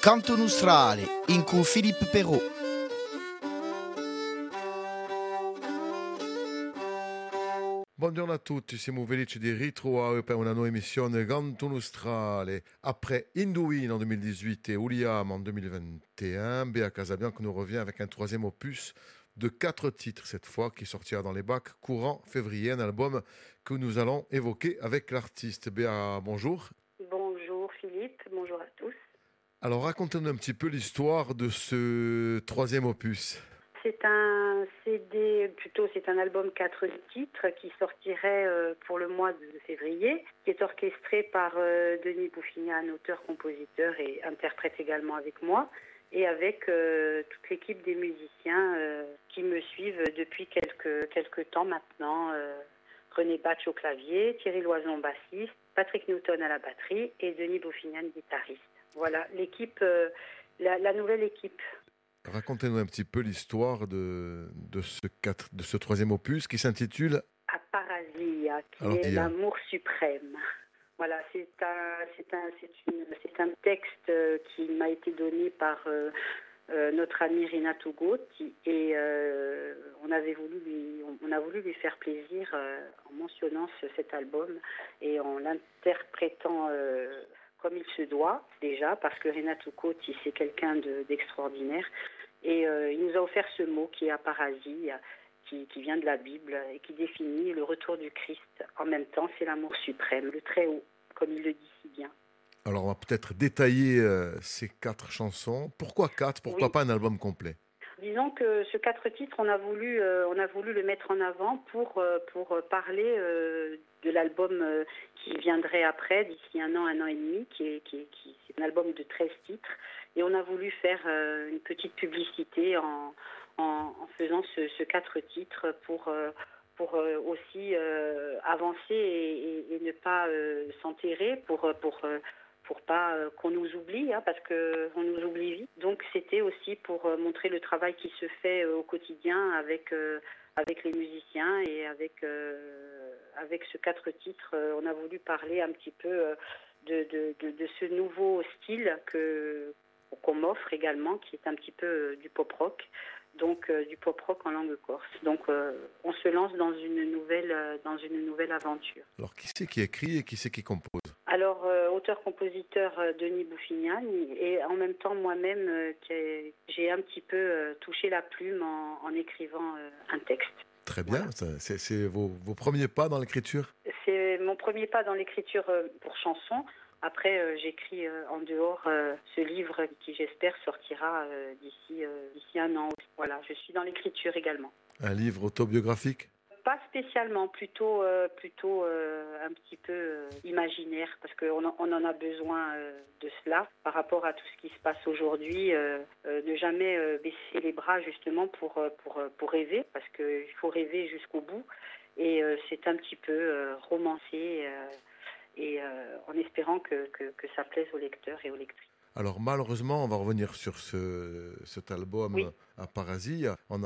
Canto Nostrale in Philippe Perrault. Buongiorno a tutti, siamo felici di ritrovare per una nuova emissione Canto. Après Indouine en 2018 et Uliam en 2021, Béa Casabianca nous revient avec un troisième opus de quatre titres cette fois qui sortira dans les bacs courant février, un album que nous allons évoquer avec l'artiste. Béa, bonjour. Bonjour Philippe, bonjour à tous. Alors racontez-nous un petit peu l'histoire de ce troisième opus. C'est un CD, plutôt c'est un album quatre titres qui sortirait euh, pour le mois de février, qui est orchestré par euh, Denis Bouffignan, auteur, compositeur et interprète également avec moi, et avec euh, toute l'équipe des musiciens qui me suivent depuis quelques, quelques temps maintenant. René Batch au clavier, Thierry Loison bassiste, Patrick Newton à la batterie et Denis Bouffignan guitariste. Voilà, l'équipe, la, la nouvelle équipe. Racontez-nous un petit peu l'histoire de, de, ce quatre, de ce troisième opus qui s'intitule Aparasia, qui est l'amour suprême. Voilà, c'est un, c'est un, c'est une, c'est un texte euh, qui m'a été donné par euh, euh, notre ami Renato Gotti et on avait voulu lui, on, a voulu lui faire plaisir en mentionnant cet album et en l'interprétant se doit déjà, parce que Renato Cotti, c'est quelqu'un d'extraordinaire. et euh, il nous a offert ce mot qui est aparasie, qui, qui, vient de la Bible et qui définit le retour du Christ. En même temps, c'est l'amour suprême, le très haut, comme il le dit si bien. Alors, on va peut-être détailler euh, ces quatre chansons. Pourquoi quatre? Pourquoi pas un album complet? Disons que ce quatre titres, on a voulu, euh, on a voulu le mettre en avant pour, pour parler de l'album qui viendrait après, d'ici un an, un an et demi, qui est, qui, qui un album de 13 titres. Et on a voulu faire euh, une petite publicité en, en, faisant ce, ce, quatre titres pour, euh, pour euh, aussi avancer et, et, ne pas s'enterrer, pour, pour, pour pas qu'on nous oublie, hein, parce qu'on nous oublie vite. Donc c'était aussi pour montrer le travail qui se fait au quotidien avec les musiciens et avec, euh, ce quatre titres, euh, on a voulu parler un petit peu euh, de, ce nouveau style qu'on m'offre également, qui est un petit peu du pop rock, donc du pop rock en langue corse. Donc on se lance dans une nouvelle dans une nouvelle aventure. Alors qui c'est qui écrit et qui c'est qui compose? Alors, euh, auteur-compositeur euh, Denis Bouffignan, et en même temps moi-même, euh, j'ai un petit peu touché la plume en, écrivant un texte. Très bien, c'est vos, vos, premiers pas dans l'écriture? C'est mon premier pas dans l'écriture pour chanson. Après, j'écris en dehors ce livre qui, j'espère, sortira d'ici un an. Voilà, je suis dans l'écriture également. Un livre autobiographique? Pas spécialement, plutôt, euh, plutôt euh, un petit peu euh, imaginaire, parce qu'on on en a besoin de cela par rapport à tout ce qui se passe aujourd'hui. ne jamais baisser les bras justement pour, pour, pour rêver, parce qu'il faut rêver jusqu'au bout. Et c'est un petit peu romancé, et en espérant que, que, que ça plaise aux lecteurs et aux lectrices. Alors malheureusement, on va revenir sur ce, cet album à Parasie. On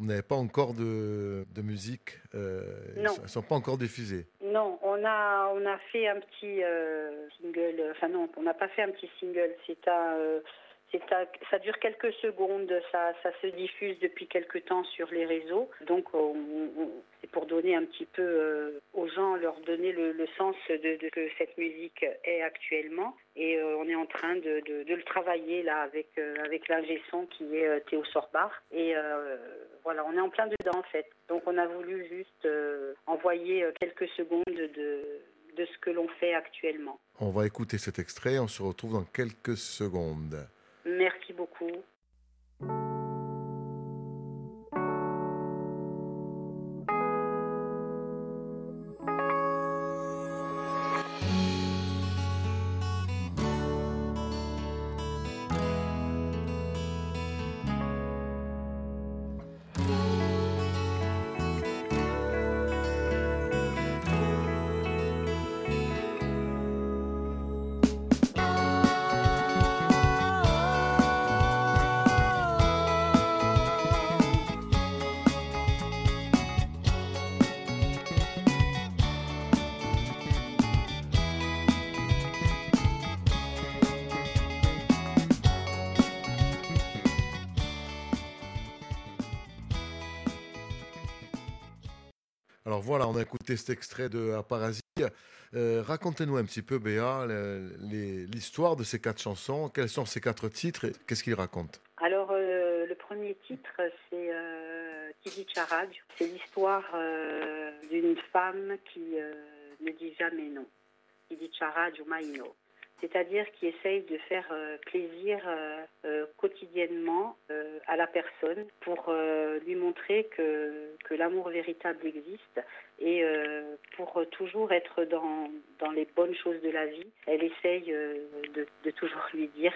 n'avait pas encore de, de musique. Euh, non. ne sont pas encore diffusées. Non, on a, on a fait un petit euh, single. Enfin non, on n'a pas fait un petit single. C'est un... Euh, ça dure quelques secondes, ça, se diffuse depuis quelques temps sur les réseaux. Donc, c'est pour donner un petit peu euh, aux gens, leur donner le, sens de, de, que cette musique est actuellement. Et euh, on est en train de, de, le travailler là avec, euh, avec l'ingé son qui est Théo Sorbar. Et voilà, on est en plein dedans en fait. Donc, on a voulu juste envoyer quelques secondes de de ce que l'on fait actuellement. On va écouter cet extrait, on se retrouve dans quelques secondes. Merci beaucoup. Voilà, on a écouté cet extrait de Aparasie. Euh, Racontez-nous un petit peu, Béa, l'histoire de ces quatre chansons. Quels sont ces quatre titres et qu'est-ce qu'ils racontent? Alors, euh, le premier titre, c'est euh. C'est l'histoire euh, d'une femme qui ne dit jamais non. Tidi Charad ou Maïno c'est-à-dire qui essaye de faire euh, plaisir euh, euh, quotidiennement à la personne pour lui montrer que, que l'amour véritable existe et pour toujours être dans, dans les bonnes choses de la vie, elle essaye de, toujours lui dire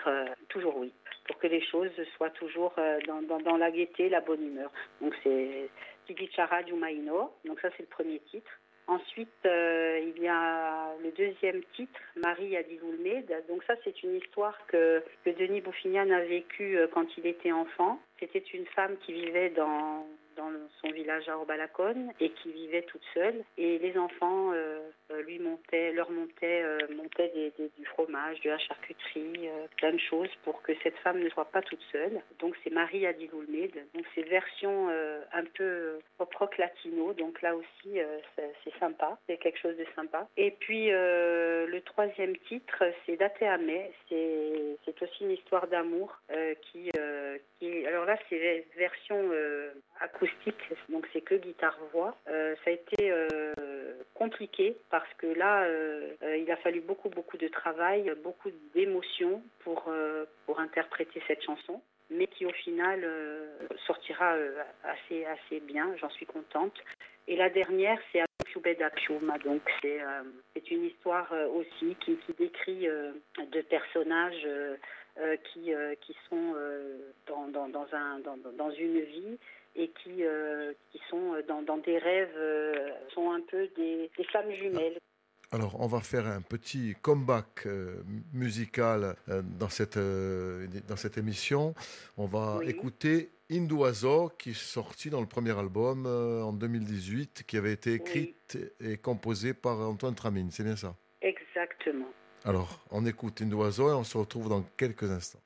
toujours oui pour que les choses soient toujours dans, dans, dans la gaieté, la bonne humeur. Donc c'est Tigichara Jumaino, donc ça c'est le premier titre. Ensuite, euh, il y a le deuxième titre, Marie Adiloulmed. Donc ça, c'est une histoire que, que Denis Bouffignan a vécue euh, quand il était enfant. C'était une femme qui vivait dans, dans son village à Orbalacone et qui vivait toute seule. Et les enfants euh, euh, lui montaient, leur montaient, euh, montaient du fromage, de la charcuterie, plein de choses pour que cette femme ne soit pas toute seule. Donc c'est Marie Adiloulmed. Donc c'est version un peu pop latino. Donc là aussi c'est sympa, c'est quelque chose de sympa. Et puis le troisième titre c'est Dateame. C'est aussi une histoire d'amour qui, qui alors c'est version acoustique, donc c'est que guitare-voix. Euh, ça a été euh, compliqué parce que là, euh, il a fallu beaucoup, beaucoup de travail, beaucoup d'émotions pour, pour interpréter cette chanson mais qui au final sortira assez, assez bien, j'en suis contente. Et la dernière, c'est donc c'est c'est une histoire aussi qui, qui décrit deux personnages qui, qui sont dans, dans, dans, un, dans, dans une vie et qui, euh, qui sont dans, dans, des rêves, euh, sont un peu des, des flammes jumelles. Alors, on va faire un petit comeback euh, musical dans, cette, dans cette émission. On va oui. écouter Induazo, qui est sorti dans le premier album en 2018, qui avait été écrite oui. et composée par Antoine Tramine. C'est bien ça? Exactement. Alors, on écoute Induazo et on se retrouve dans quelques instants.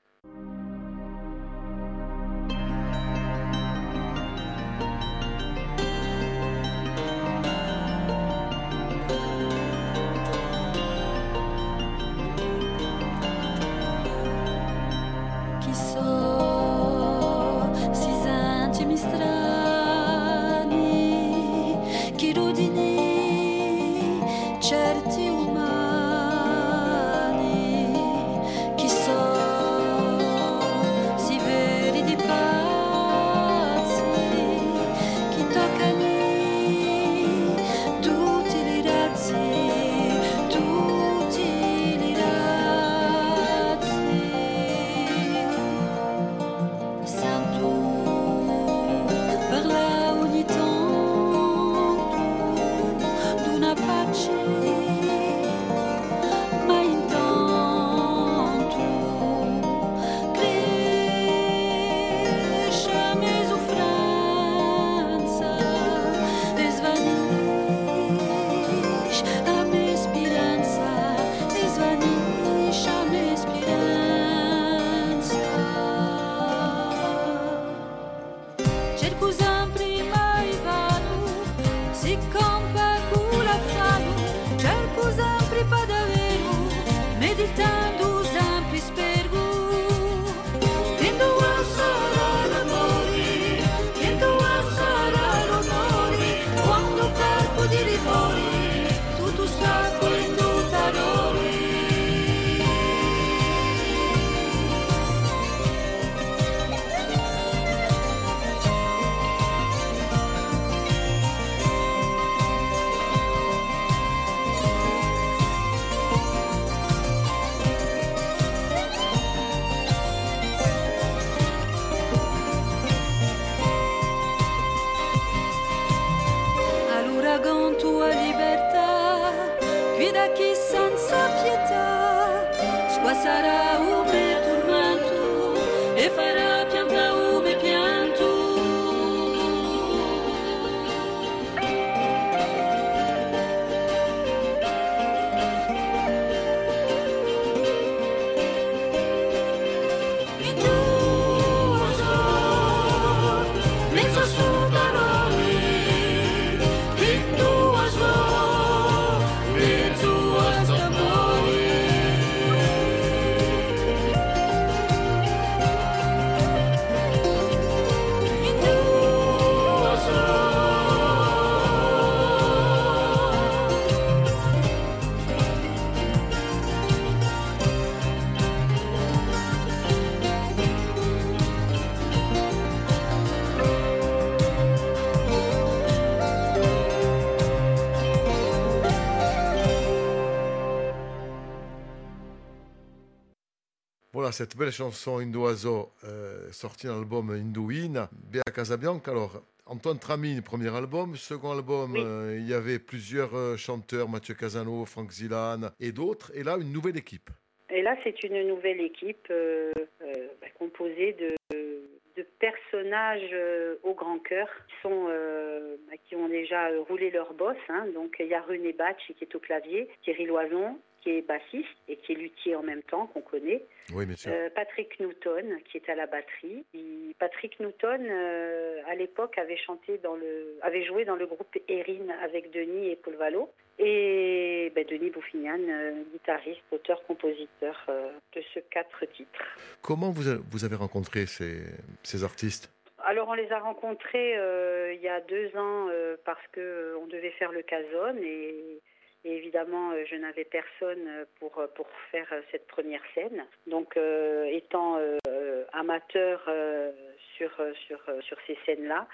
Voilà cette belle chanson Indoazo euh, sortie dans l'album Indouine, Béa Casabianca. Alors, Antoine Tramine, premier album. Second album, euh, il y avait plusieurs euh, chanteurs, Mathieu Casano, Franck Zilan et d'autres. Et là, une nouvelle équipe. Et là, c'est une nouvelle équipe bah, composée de, de personnages au grand cœur qui, sont, bah, qui ont déjà roulé leur boss. Hein. Donc, il y a René Batch qui est au clavier, Thierry Loison, qui est bassiste et qui est luthier en même temps, qu'on connaît. Oui, bien sûr. Euh, Patrick Newton, qui est à la batterie. Patrick Newton, euh, à l'époque, avait chanté dans le, avait joué dans le groupe Erin avec Denis et Paul Valo. Et ben, Denis Bouffignan, euh, guitariste, auteur, compositeur de ce quatre titres. Comment vous, vous avez rencontré ces, ces artistes? Alors on les a rencontrés il y a deux ans parce que on devait faire le Cazone et et évidemment, euh, je n'avais personne euh, pour, euh, pour faire cette première scène. Donc, étant amateur sur, sur, sur ces scènes-là,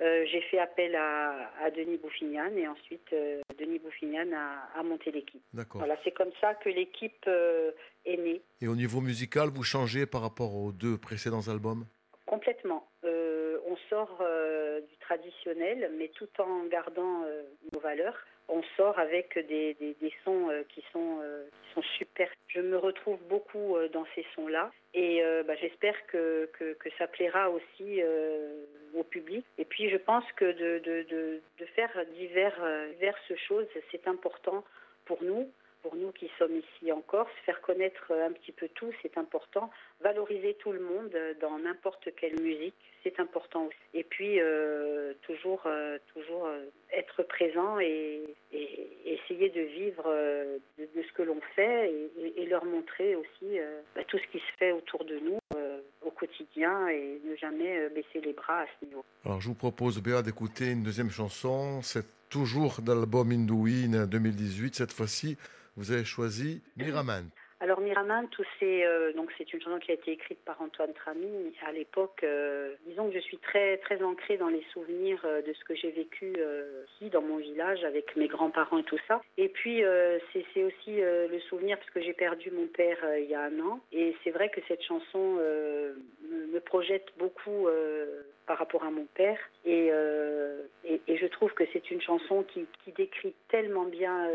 j'ai fait appel à, à, Denis Bouffignan et ensuite Denis Bouffignan a, a monté l'équipe. Voilà, c'est comme ça que l'équipe est née. Et au niveau musical, vous changez par rapport aux deux précédents albums? Complètement. on sort du traditionnel, mais tout en gardant nos valeurs on sort avec des, des, sons euh, qui sont, euh, qui sont super. Je me retrouve beaucoup euh, dans ces sons-là et bah, j'espère que, que, ça plaira aussi au public. Et puis je pense que de, de, de, de faire divers, diverses choses, c'est important pour nous pour nous qui sommes ici en Corse, faire connaître un petit peu tout, c'est important. Valoriser tout le monde dans n'importe quelle musique, c'est important aussi. Et puis euh, toujours, euh, toujours euh, être présent et, essayer de vivre de, ce que l'on fait et, leur montrer aussi bah, tout ce qui se fait autour de nous au quotidien et ne jamais baisser les bras à ce niveau. Alors je vous propose Béa d'écouter une deuxième chanson, c'est toujours d'album Indouine 2018 cette fois-ci vous avez choisi Miraman. Euh, donc c'est une chanson qui a été écrite par Antoine Trami à l'époque. Euh, disons que je suis très très ancrée dans les souvenirs euh, de ce que j'ai vécu ici dans mon village avec mes grands-parents et tout ça. Et puis c'est aussi le souvenir parce que j'ai perdu mon père il y a un an. Et c'est vrai que cette chanson me projette beaucoup par rapport à mon père. Et, je trouve que c'est une chanson qui, décrit tellement bien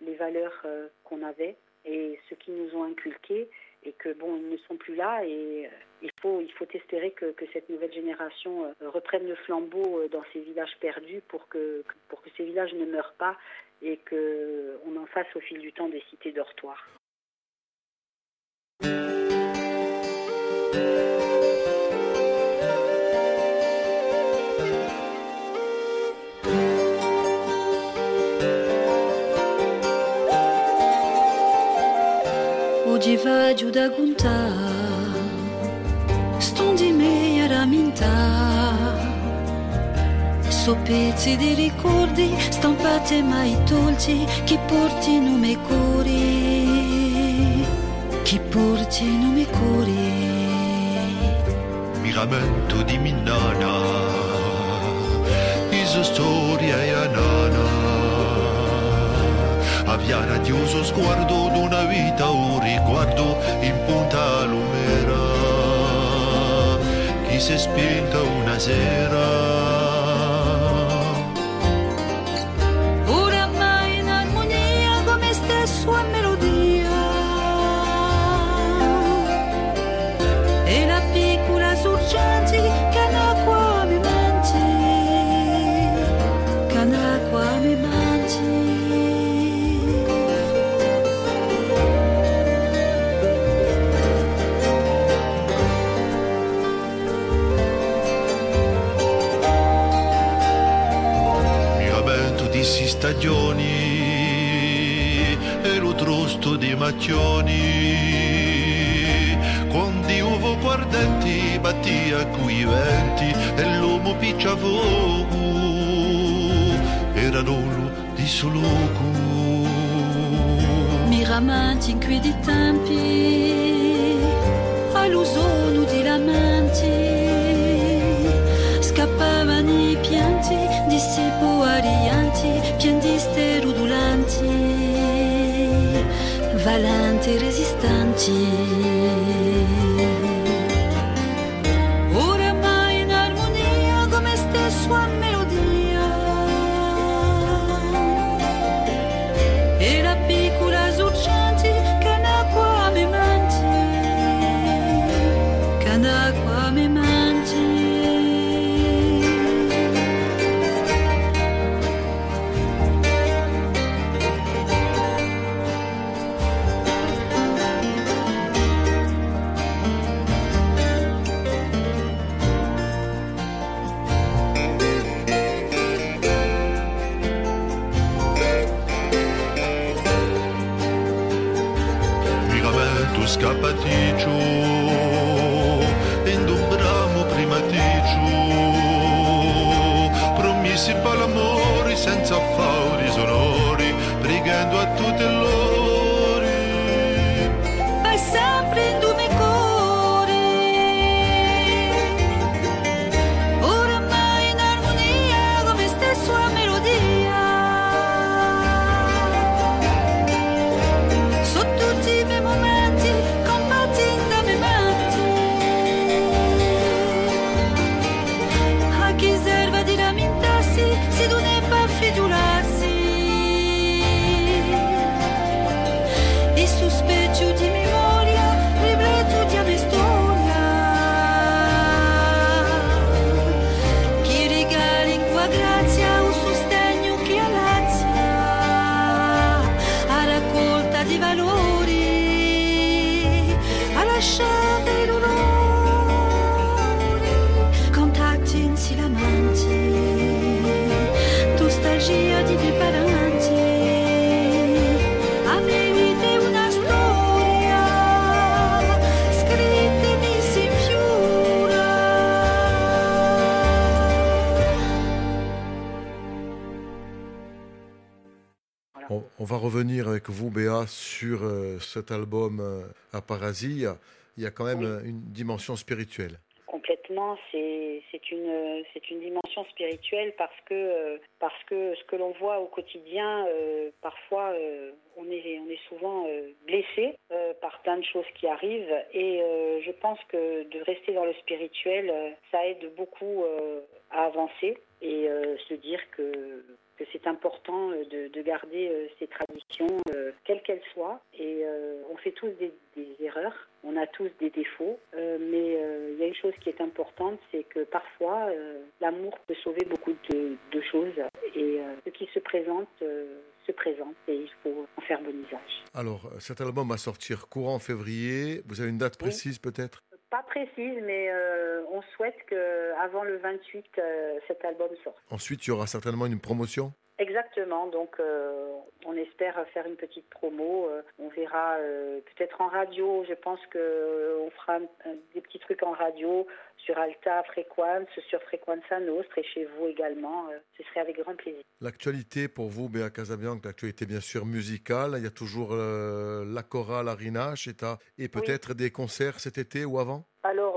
les valeurs qu'on avait et ceux qui nous ont inculqués et que bon ils ne sont plus là et euh, il faut il faut espérer que, que cette nouvelle génération euh, reprenne le flambeau euh, dans ces villages perdus pour que pour que ces villages ne meurent pas et que on en fasse au fil du temps des cités dortoirs. Jiva judagunta Stondime a ramintare su pezzi di ricordi Stampate mai tolti che porti nome curi che porti nome curi mi rammento di Mindana is storia e anà avvia radioso sguardo d'una vita un riguardo in punta lumera. Chi si è spinta una sera stagioni e lo trusto di macchioni. Con di uvo guardenti battia qui venti e l'uomo piccia fuoco era l'uomo di soloco miramanti in qui di tempi all'usono di lamenti scappavano i pianti di sepo 记。si fa l'amore senza fare sonori, pregando a tutte le cet album euh, à Parasie. Il y a quand même Oui. euh, une dimension spirituelle. Complètement, c'est une c'est une dimension spirituelle parce que euh, parce que ce que l'on voit au quotidien, euh, parfois euh, on est on est souvent euh, blessé par plein de choses qui arrivent et je pense que de rester dans le spirituel, ça aide beaucoup à avancer et se dire que que c'est important euh, de, de garder euh, ces traditions, euh, quelles qu'elles soient. Et on fait tous des, des erreurs, on a tous des défauts, mais il y a une chose qui est importante, c'est que parfois, l'amour peut sauver beaucoup de, de choses. Et ce qui se présente, se présente, et il faut en faire bon usage. Alors, cet album va sortir courant février. Vous avez une date Oui. précise peut-être? Pas précise, mais euh, on souhaite qu'avant le 28, euh, cet album sorte. Ensuite, il y aura certainement une promotion? Exactement, donc euh, on espère faire une petite promo. euh, on verra euh, peut-être en radio. Je pense que euh, on fera un- un- des petits trucs en radio sur Alta Frequenza, sur Frequenza Nostra et chez vous également. ce serait avec grand plaisir. L'actualité pour vous, Béa Casabianca, l'actualité bien sûr musicale. Il y a toujours la chorale Arina, Cheta, et peut-être des concerts cet été ou avant? Alors,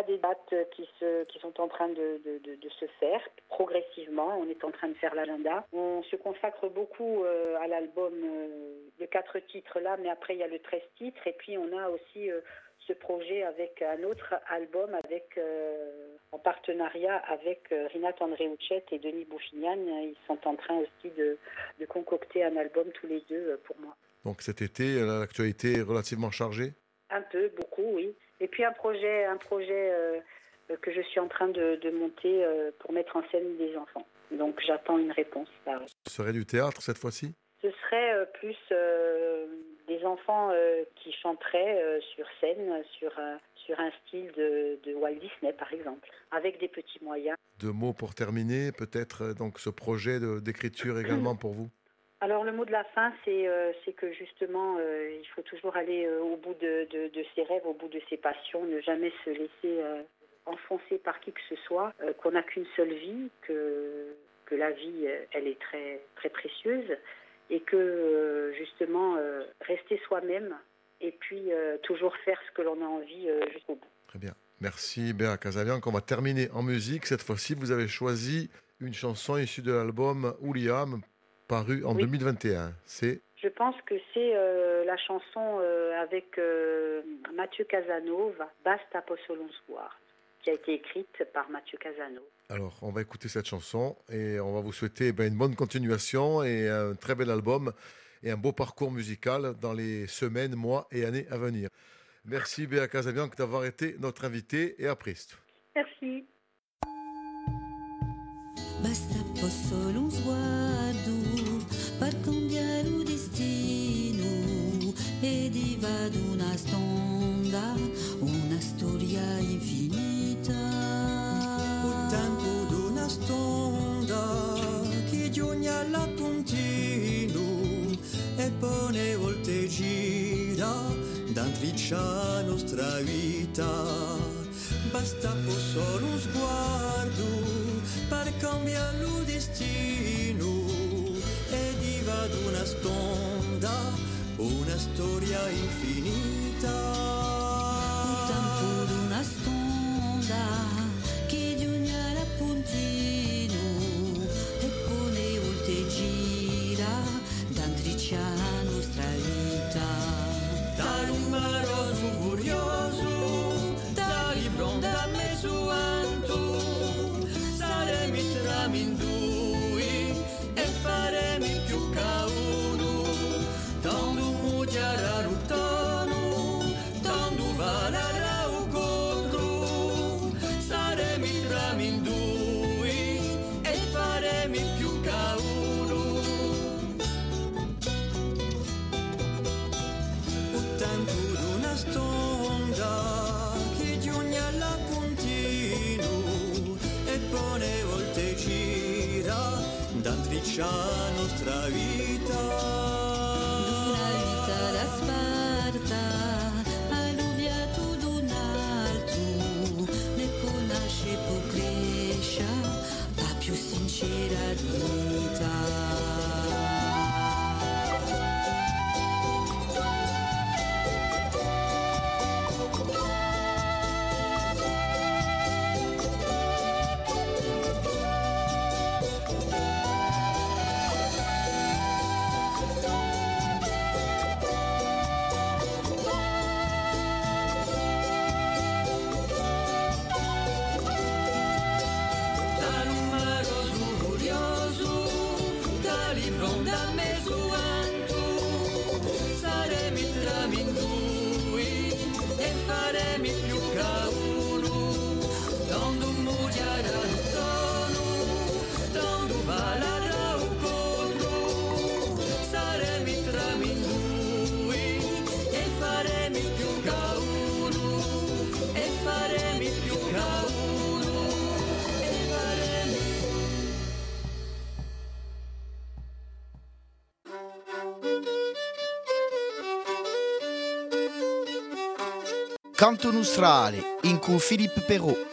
a des dates qui, se, qui sont en train de, de- de- de se faire progressivement. On est en train de faire l'agenda. On se consacre beaucoup euh, à l'album euh, de quatre titres là, mais après il y a le 13 titres. Et puis on a aussi euh, ce projet avec un autre album avec, euh, en partenariat avec euh, Rinat André-Houchet et Denis Bouffignan. Ils sont en train aussi de, de concocter un album tous les deux euh, pour moi. Donc cet été, l'actualité est relativement chargée? Un peu, beaucoup, oui. Et puis un projet, un projet euh, que je suis en train de, de monter euh, pour mettre en scène des enfants. Donc j'attends une réponse. là. Ce serait du théâtre cette fois-ci? Ce serait euh, plus euh, des enfants euh, qui chanteraient euh, sur scène, sur un, sur un style de, de Walt Disney par exemple, avec des petits moyens. Deux mots pour terminer, peut-être donc ce projet d'écriture également pour vous? Alors le mot de la fin, c'est euh, que justement, euh, il faut toujours aller euh, au bout de, ses rêves, au bout de ses passions, ne jamais se laisser enfoncer par qui que ce soit, qu'on n'a qu'une seule vie, que, la vie, elle est très, très précieuse, et que justement, rester soi-même, et puis toujours faire ce que l'on a envie jusqu'au bout. Très bien. Merci Béa Casabianca. On va terminer en musique. Cette fois-ci, vous avez choisi une chanson issue de l'album William, paru en Oui. 2021. C'est Je pense que c'est euh, la chanson euh, avec euh, Mathieu Casanova, Basta Possolon qui a été écrite par Mathieu Casanova. Alors, on va écouter cette chanson et on va vous souhaiter ben, une bonne continuation et un très bel album et un beau parcours musical dans les semaines, mois et années à venir. Merci Béa Casabianca d'avoir été notre invité et à presto. Merci. Basta per cambiare il destino e divado una stonda, una storia infinita. Il tempo d'una stonda che giugna la continu e pone volte gira d'antriccia nostra vita. Basta solo ad una stonda, una storia infinita. ya nos vida. livrons da mezuantu sarem in tramin e farem Canto nostrale in cui Philippe Perrault.